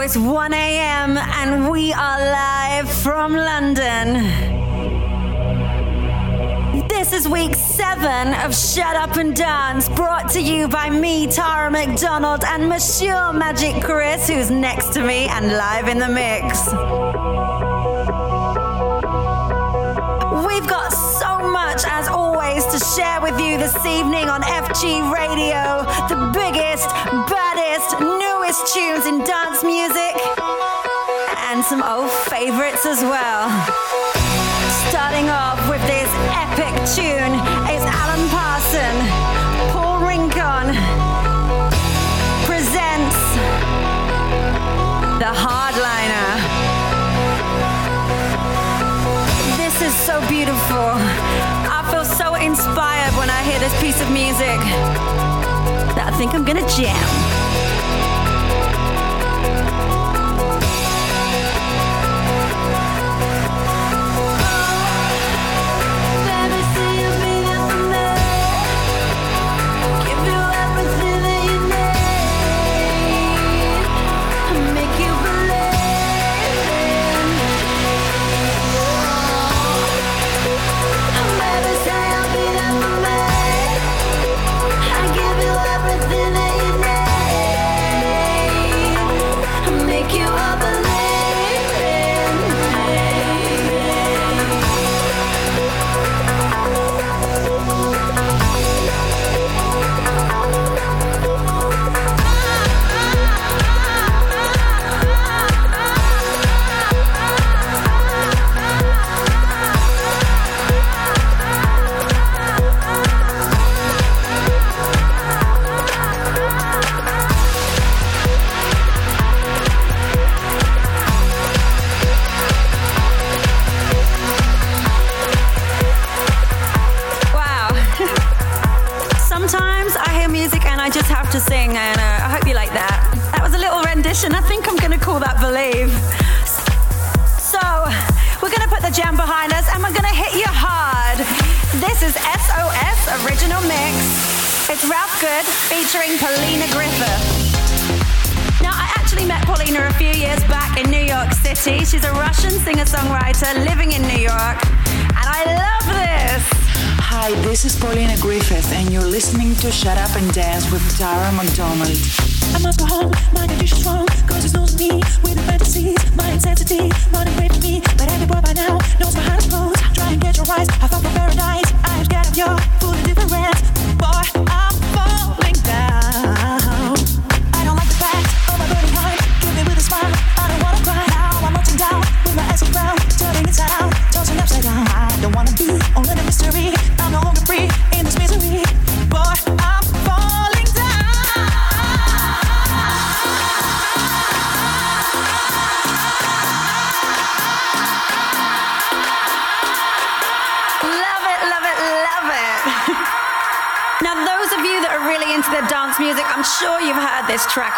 it's 1 a.m. and we are live from London. This is week seven of Shut Up and Dance, brought to you by me, Tara McDonald, and Monsieur Magic Chris, who's next to me and live in the mix. We've got so much, as always, to share with you this evening on FG Radio, the biggest, baddest, newest tunes in dance music, and some old favorites as well. Starting off with this epic tune is Alan Parson, Paul Rincon presents The Hardliner. This is so beautiful. I feel so inspired when I hear this piece of music that I think I'm gonna jam. Listening to Shut Up and Dance with Tara McDonald. I must go home, my condition's wrong Cause it's knows me with the fantasies My intensity running away me But every boy by now knows my heart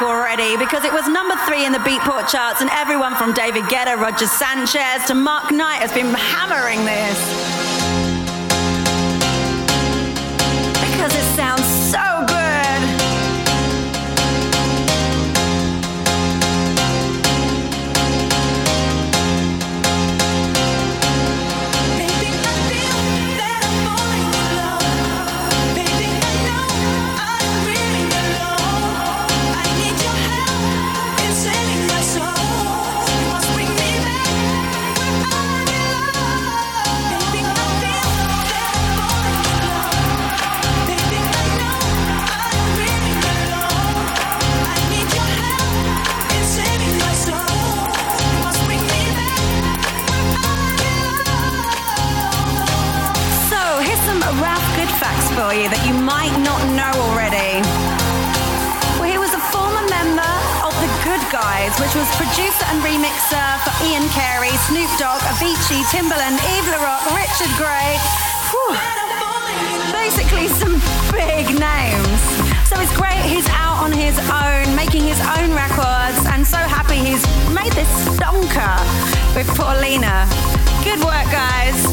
already because it was number three in the Beatport charts, and everyone from David Guetta, Roger Sanchez to Mark Knight has been hammering this. For you that you might not know already. Well, he was a former member of the Good Guys, which was producer and remixer for Ian Carey, Snoop Dogg, Avicii, Timbaland, Yves LaRock, Richard Gray. Whew. Basically, some big names. So it's great he's out on his own, making his own records, and so happy he's made this stonker with Paulina. Good work, guys.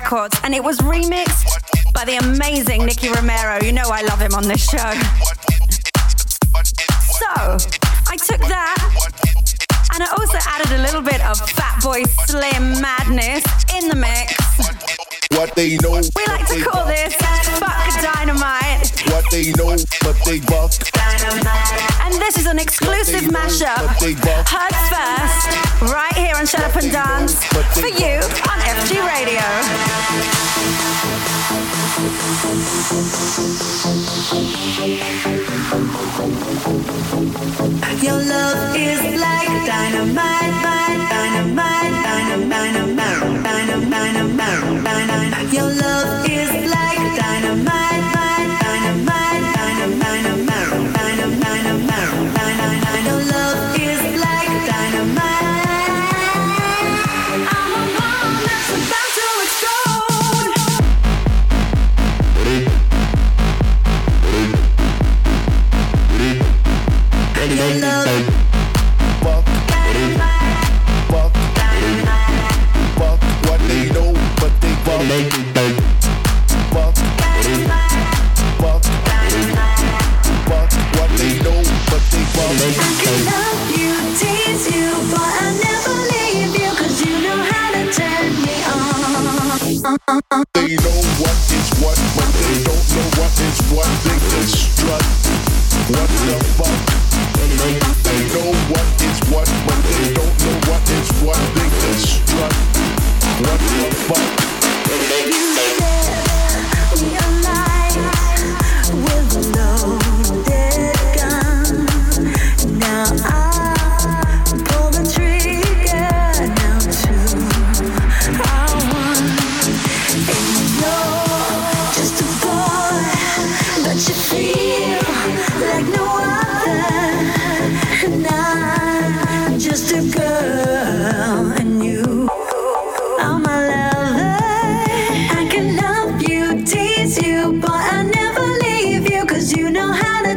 Records, and it was remixed by the amazing Nicky Romero. You know I love him on this show. So, I took that and I also added a little bit of Fatboy Slim madness in the mix. What they know. We like to call this Fuck Dynamite. What they know, but they Buck Dynamite. And this is an exclusive mashup. Know, Heard first, right here on Shut Up and Dance. For you.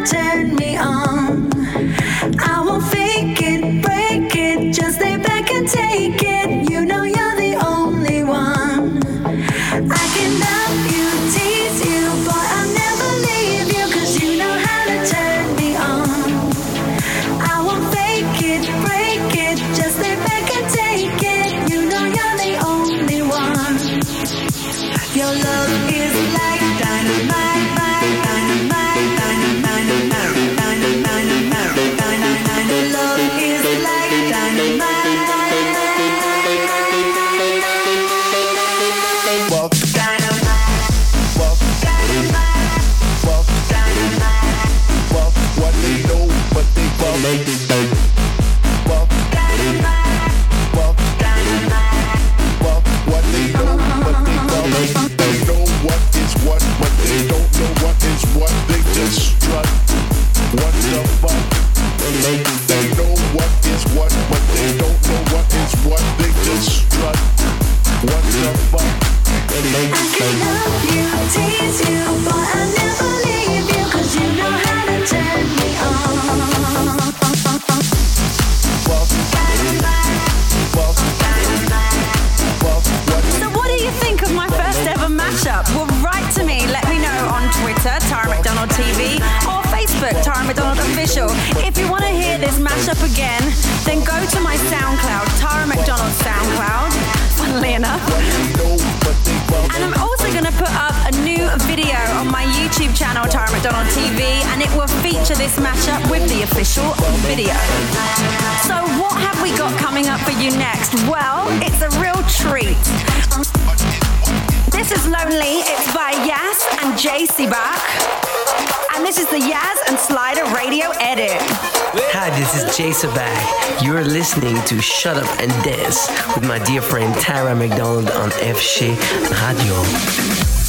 turn me on. you next? Well, it's a real treat. This is Lonely, it's by Yas and JC Bach. And this is the Yas and Slider Radio Edit. Hi, this is JC Bach. You're listening to Shut Up and Dance with my dear friend Tara McDonald on FG Radio.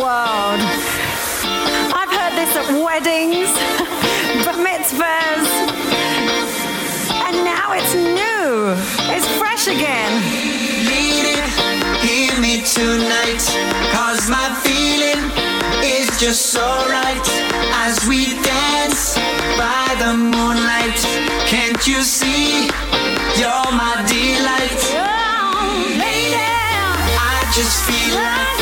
World. I've heard this at weddings, bar mitzvahs, and now it's new. It's fresh again. Lady, hear me tonight, cause my feeling is just so right as we dance by the moonlight. Can't you see? You're my delight. Oh, lady, I just feel like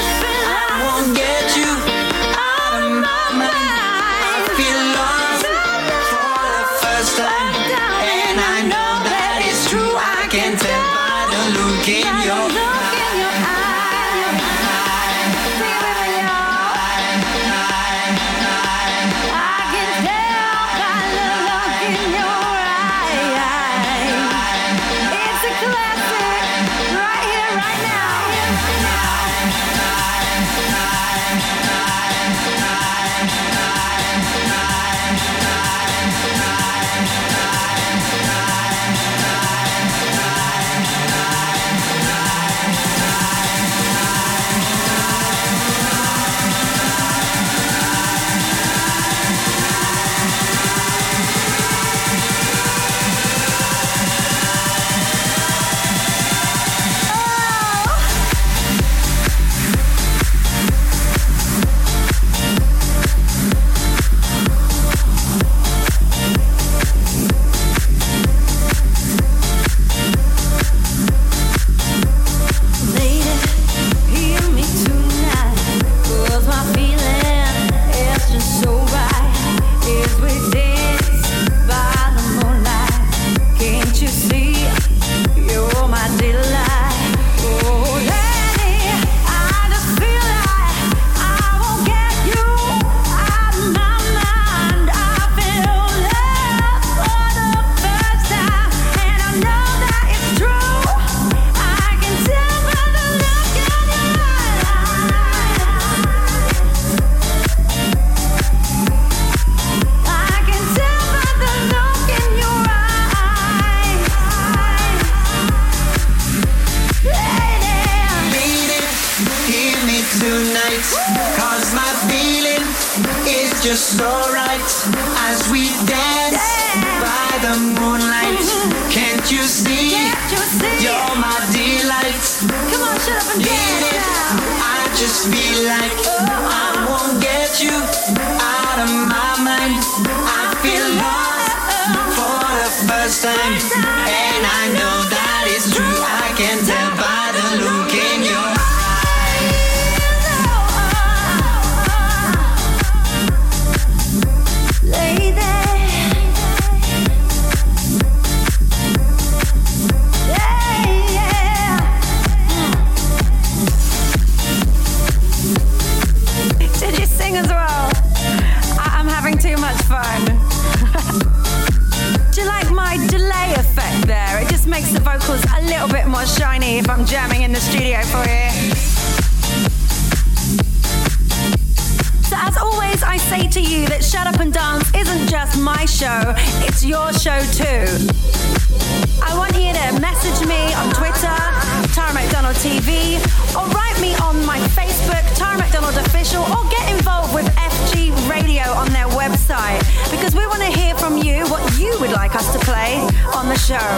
TV, or write me on my Facebook, Tara McDonald Official, or get involved with FG Radio on their website because we want to hear from you what you would like us to play on the show.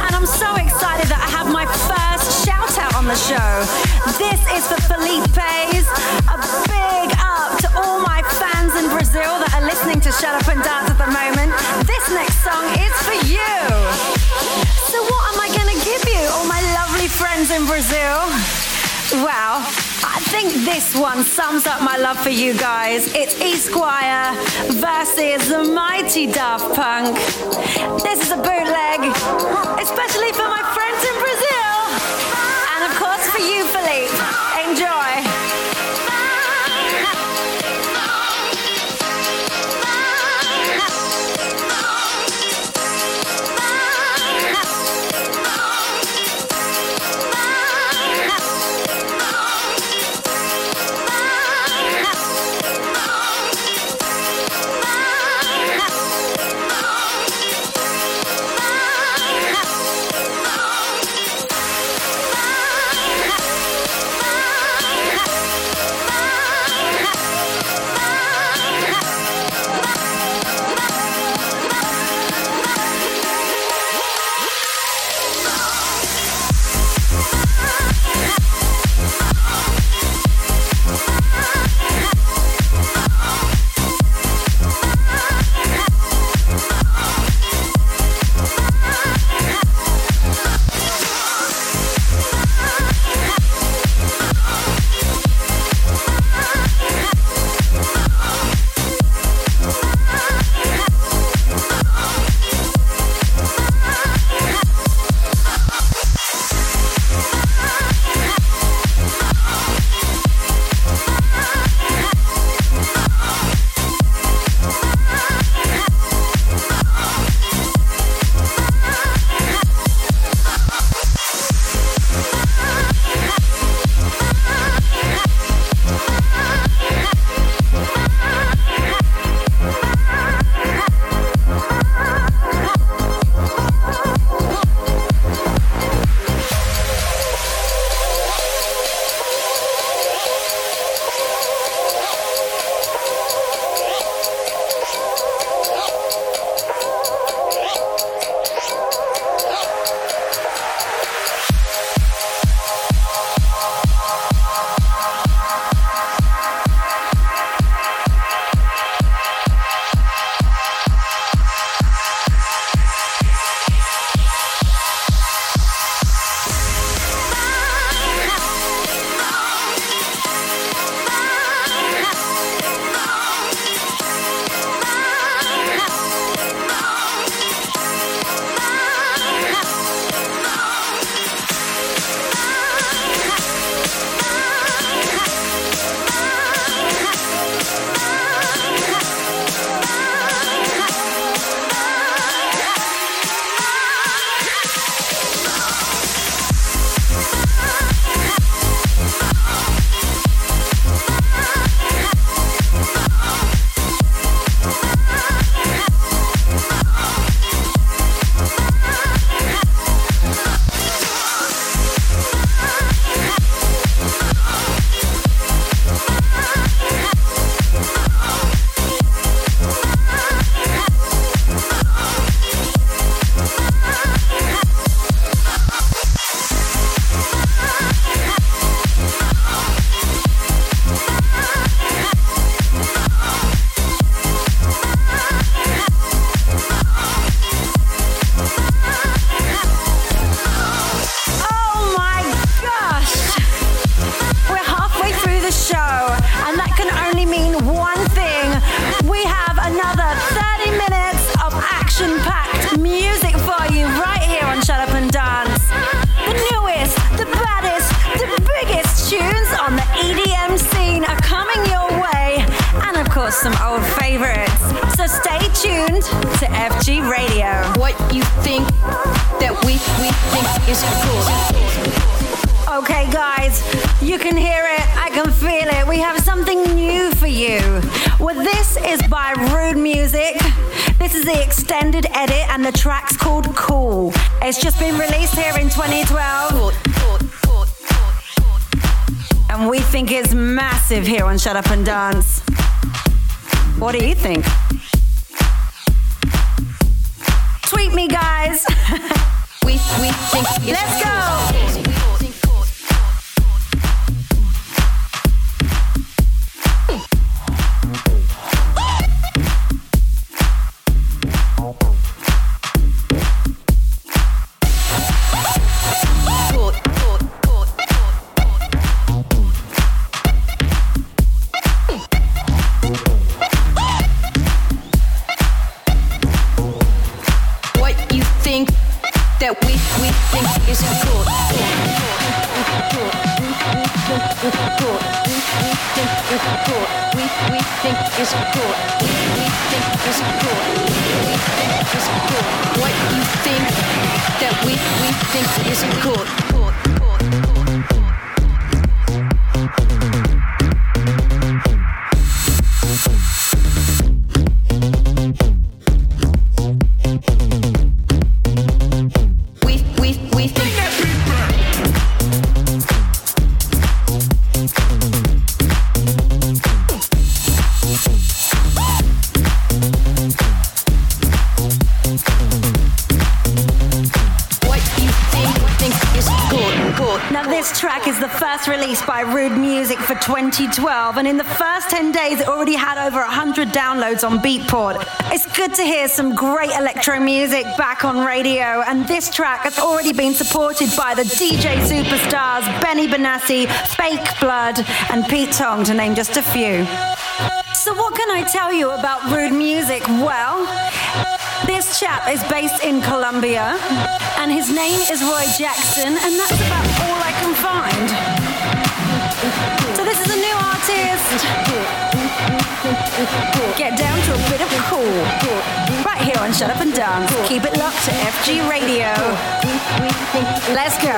And I'm so excited that I have my first shout out on the show. This is for Felipe's. A big up to all my fans in Brazil that are listening to Shut Up and Dance at the moment. This next song is for you. Brazil? Well, I think this one sums up my love for you guys. It's Esquire versus the mighty Daft Punk. This is a bootleg, especially for my friends in Brazil. And of course for you, Philippe. On Shut Up and Dance. What do you think? Think is cool? Cool, 2012, and in the first 10 days, it already had over 100 downloads on Beatport. It's good to hear some great electro music back on radio, and this track has already been supported by the DJ superstars Benny Benassi, Fake Blood, and Pete Tong, to name just a few. So, what can I tell you about Rude Music? Well, this chap is based in Colombia, and his name is Roy Jackson, and that's about all I can find. Get down to a bit of cool. Right here on Shut Up and Dance. Keep it locked to FG Radio. Let's go.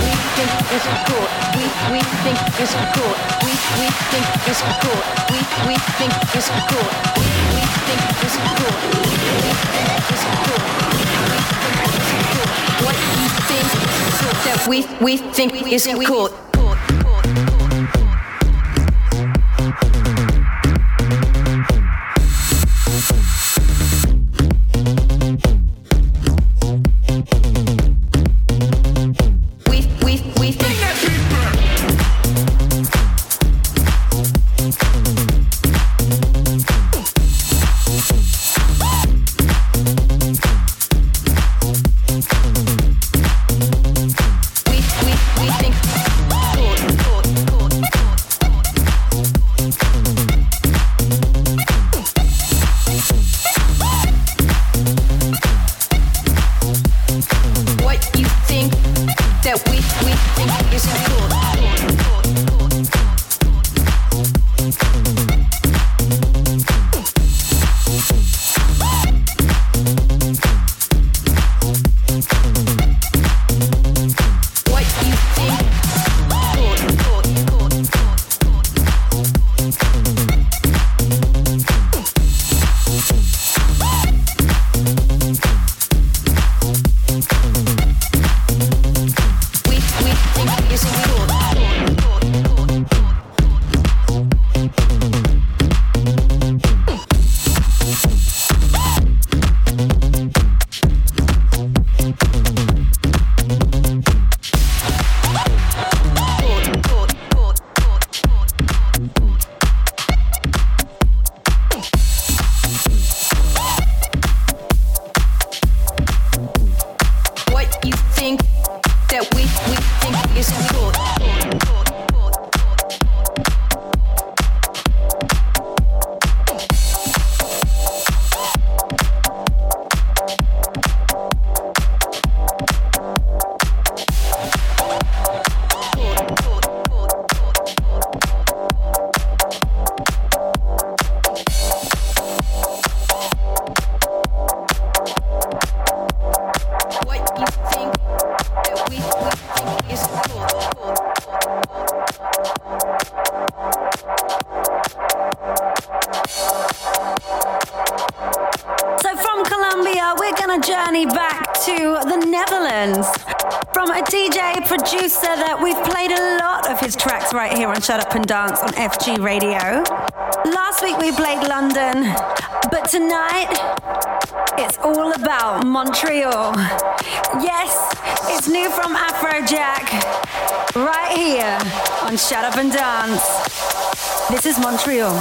We think is cool. We we think is cool. We we think is cool. We we think is cool. We we think is cool. We think is cool. What you think that we we think is cool. That we we think is cool. Shut Up and Dance on FG Radio. Last week we played London, but tonight it's all about Montreal. Yes, it's new from Afrojack, right here on Shut Up and Dance. This is Montreal.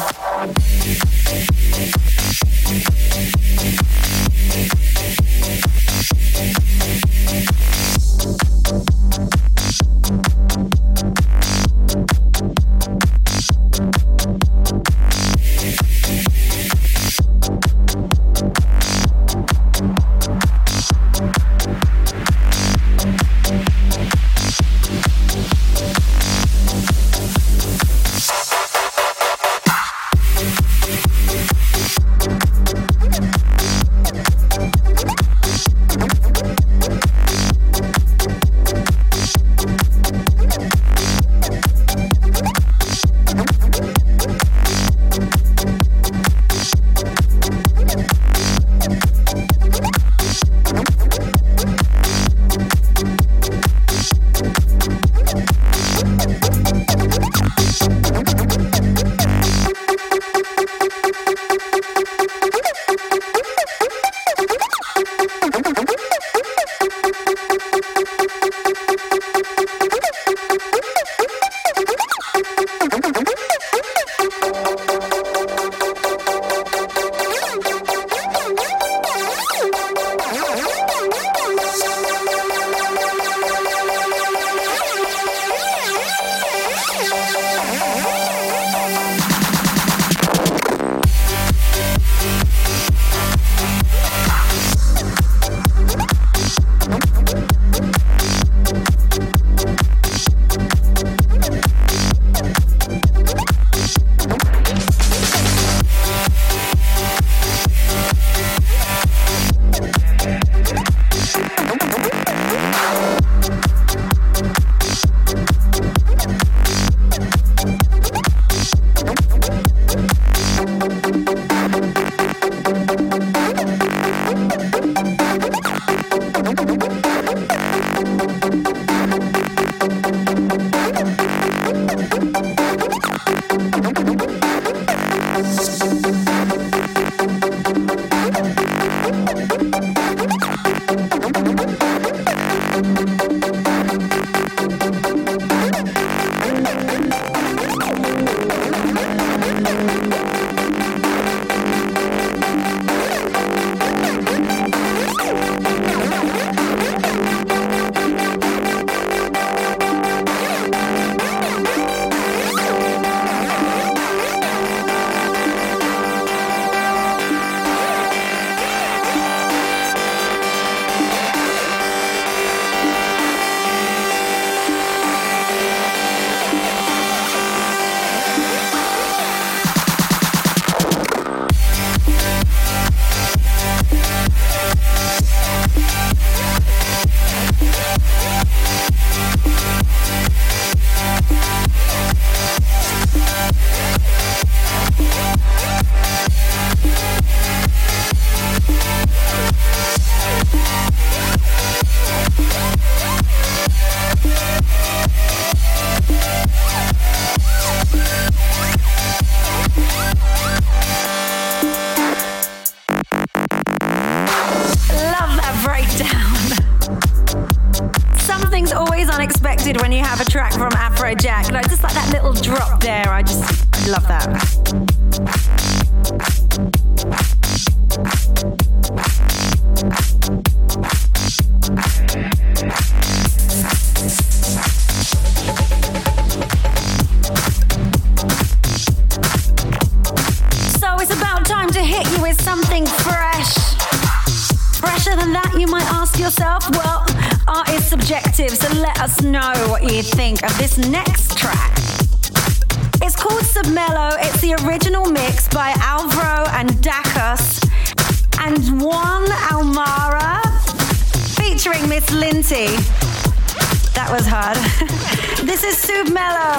is Soup Mellow.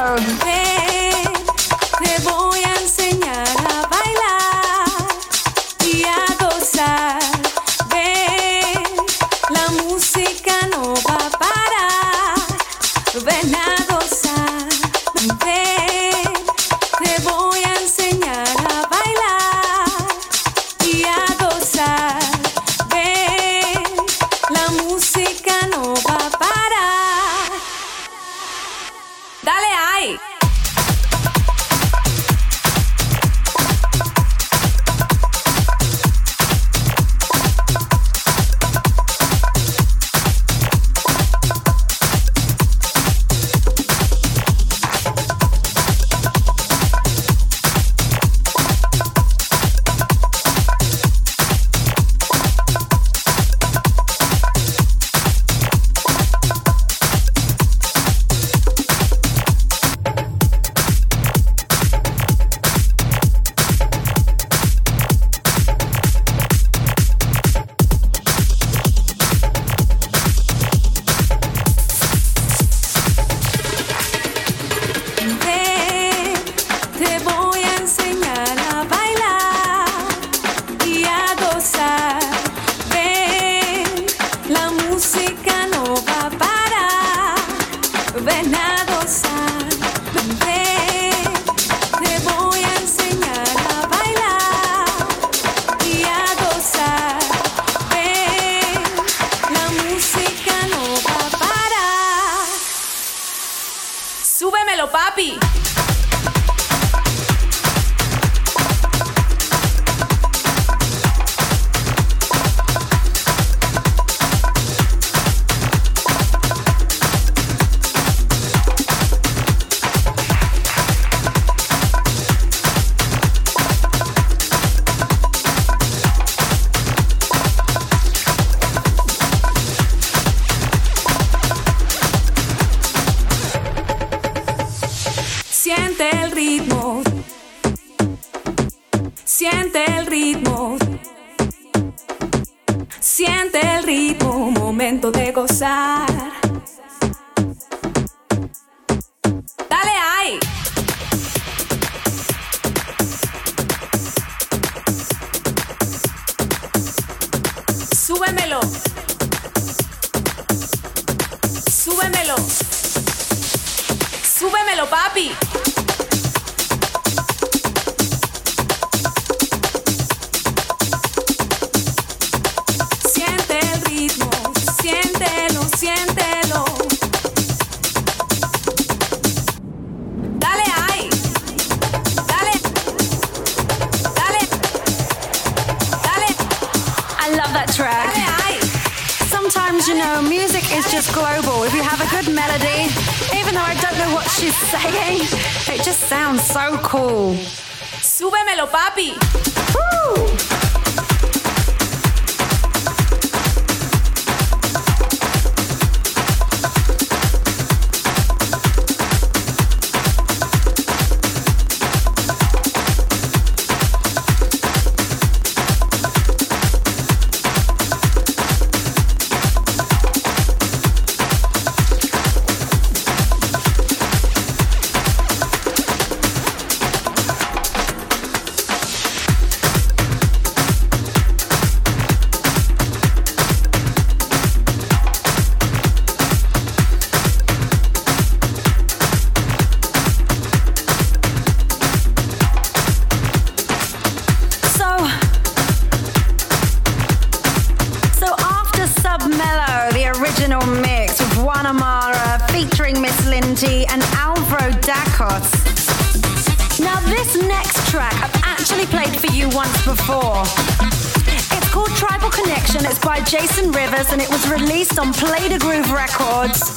it was released on Play the Groove Records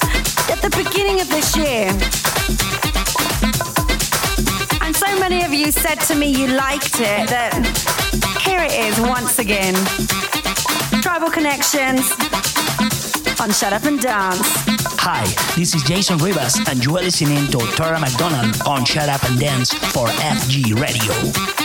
at the beginning of this year. And so many of you said to me you liked it that here it is once again. Tribal Connections on Shut Up and Dance. Hi, this is Jason Rivas, and you are listening to Tara McDonald on Shut Up and Dance for FG Radio.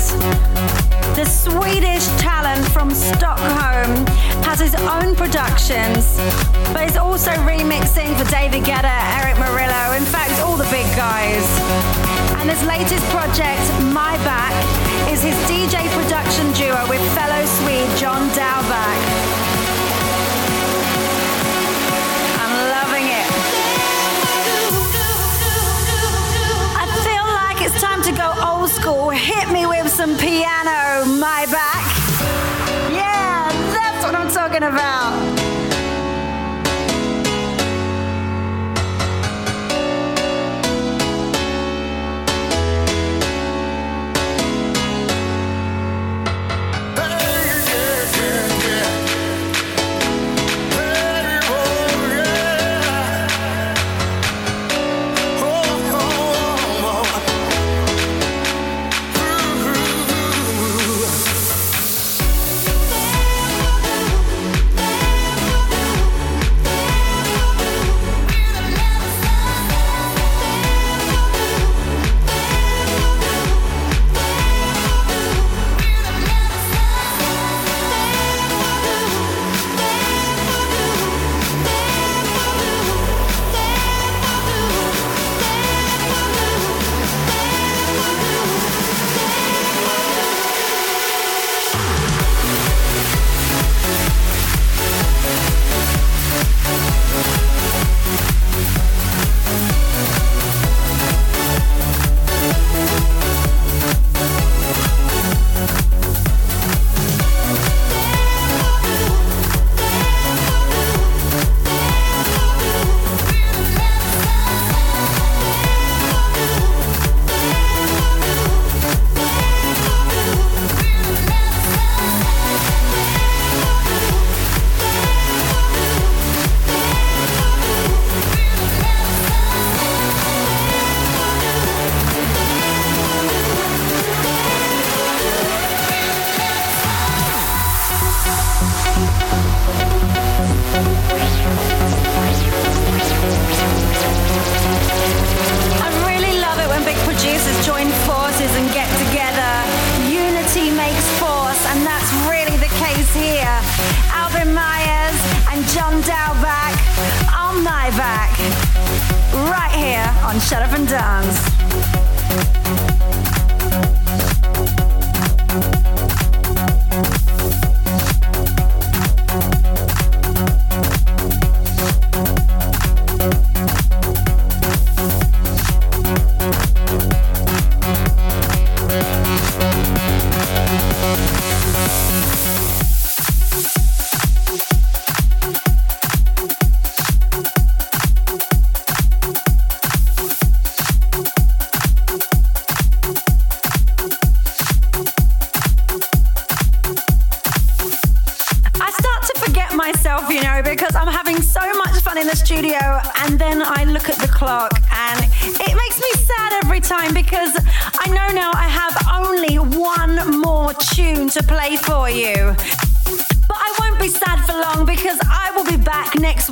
years. The Swedish talent from Stockholm has his own productions, but is also remixing for David Guetta, Erick Morillo, in fact, all the big guys. And his latest project, My Back, is his DJ production duo with fellow Swede John Dahlbäck. it's time to go cool. Hit me with some piano, my back. Yeah, that's what I'm talking about.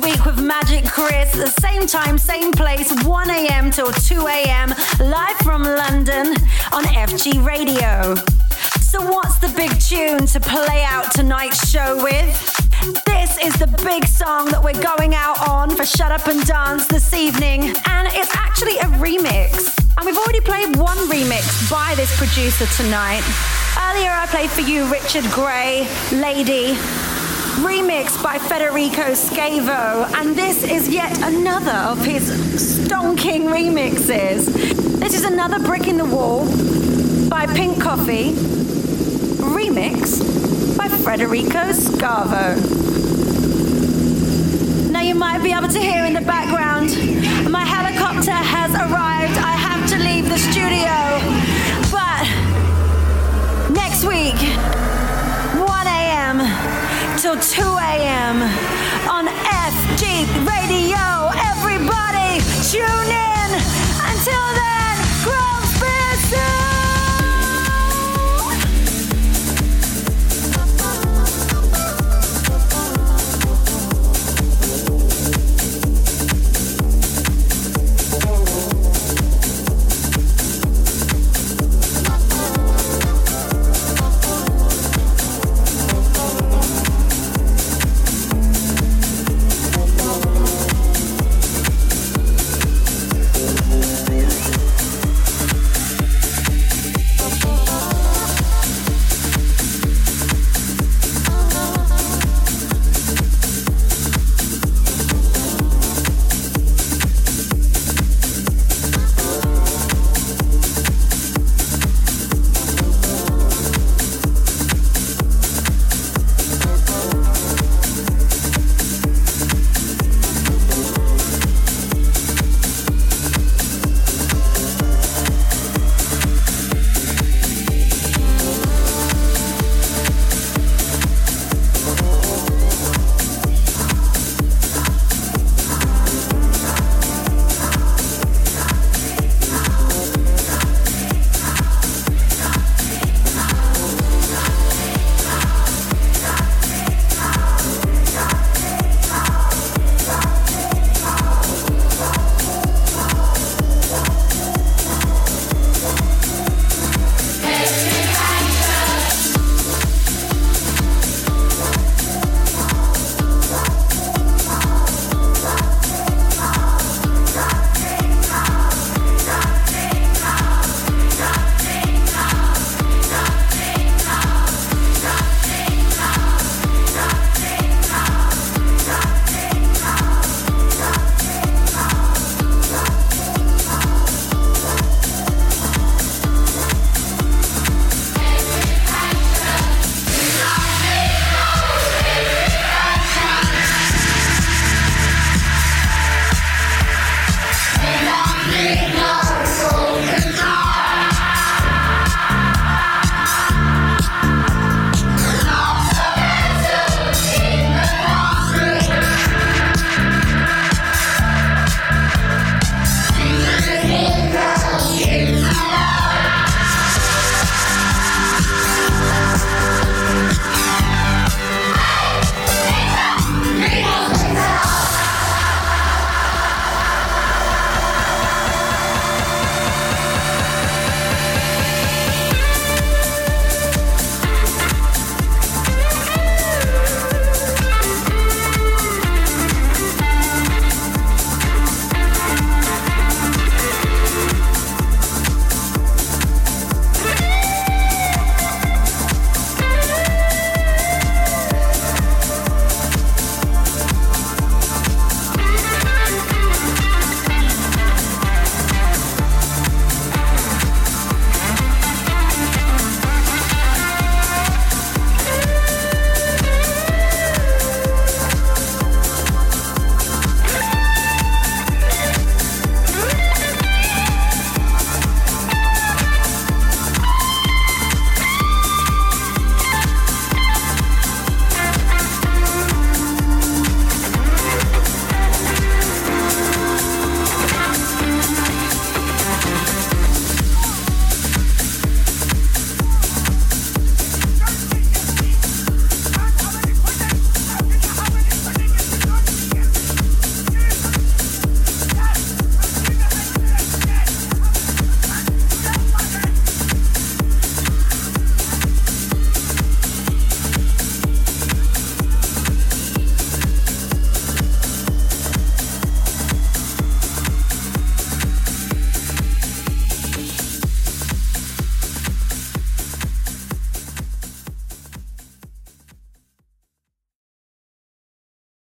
Week with Magic Chris, the same time, same place, 1 a.m. till 2 a.m., live from London on FG Radio. So, what's the big tune to play out tonight's show with? This is the big song that we're going out on for Shut Up and Dance this evening, and it's actually a remix. And we've already played one remix by this producer tonight. Earlier, I played for you Richard Grey, Lady, remixed by Federico Scavo, and this is yet another of his stonking remixes. This is another brick in the wall by Pink Coffee, remixed by Federico Scavo. Now you might be able to hear in the background, my helicopter has arrived. I have to leave the studio, but next week, 1 a.m till 2 a.m. on FG Radio. Everybody tune in.